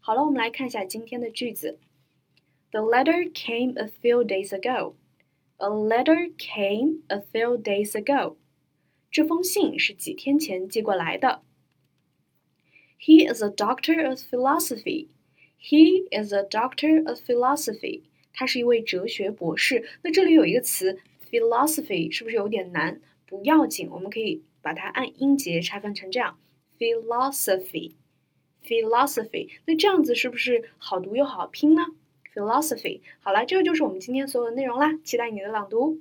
好了，我们来看一下今天的句子。The letter came a few days ago. A letter came a few days ago. 这封信是几天前寄过来的。He is a doctor of philosophy. He is a doctor of philosophy. 他是一位哲学博士。那这里有一个词 philosophy，是不是有点难？不要紧，我们可以把它按音节拆分成这样：philosophy。 philosophy，那这样子是不是好读又好拼呢？philosophy，好了，这个就是我们今天所有的内容啦，期待你的朗读。